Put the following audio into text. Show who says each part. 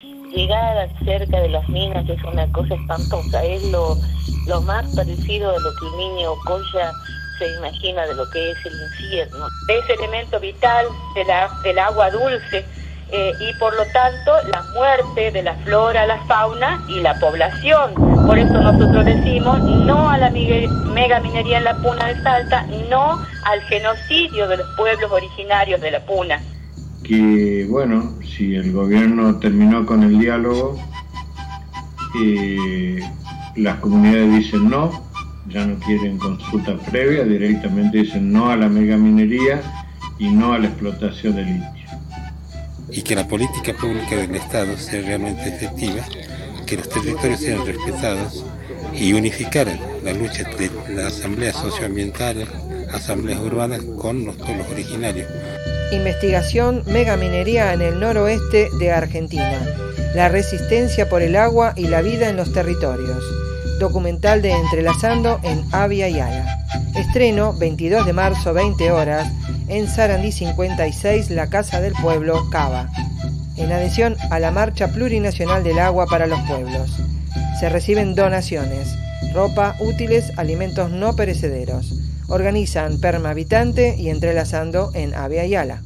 Speaker 1: Llegar cerca de las minas es una cosa espantosa, es lo, lo más parecido a lo que el niño Coya se imagina de lo que es el infierno. Es elemento vital del agua dulce eh, y por lo tanto la muerte de la flora, la fauna y la población. Por eso nosotros decimos no a la mega minería en la Puna de Salta, no al genocidio de los pueblos originarios de la Puna.
Speaker 2: Que bueno, si el gobierno terminó con el diálogo, eh, las comunidades dicen no, ya no quieren consulta previa, directamente dicen no a la megaminería y no a la explotación del litio.
Speaker 3: Y que la política pública del Estado sea realmente efectiva, que los territorios sean respetados y unificar la lucha de las asambleas socioambientales, asambleas urbanas con los pueblos originarios.
Speaker 4: Investigación megaminería en el noroeste de Argentina. La resistencia por el agua y la vida en los territorios documental de Entrelazando en Avia y Ala. Estreno 22 de marzo 20 horas en Sarandí 56, la Casa del Pueblo, Cava. En adhesión a la Marcha Plurinacional del Agua para los Pueblos. Se reciben donaciones, ropa, útiles, alimentos no perecederos. Organizan Perma Habitante y Entrelazando en Avia y Ala.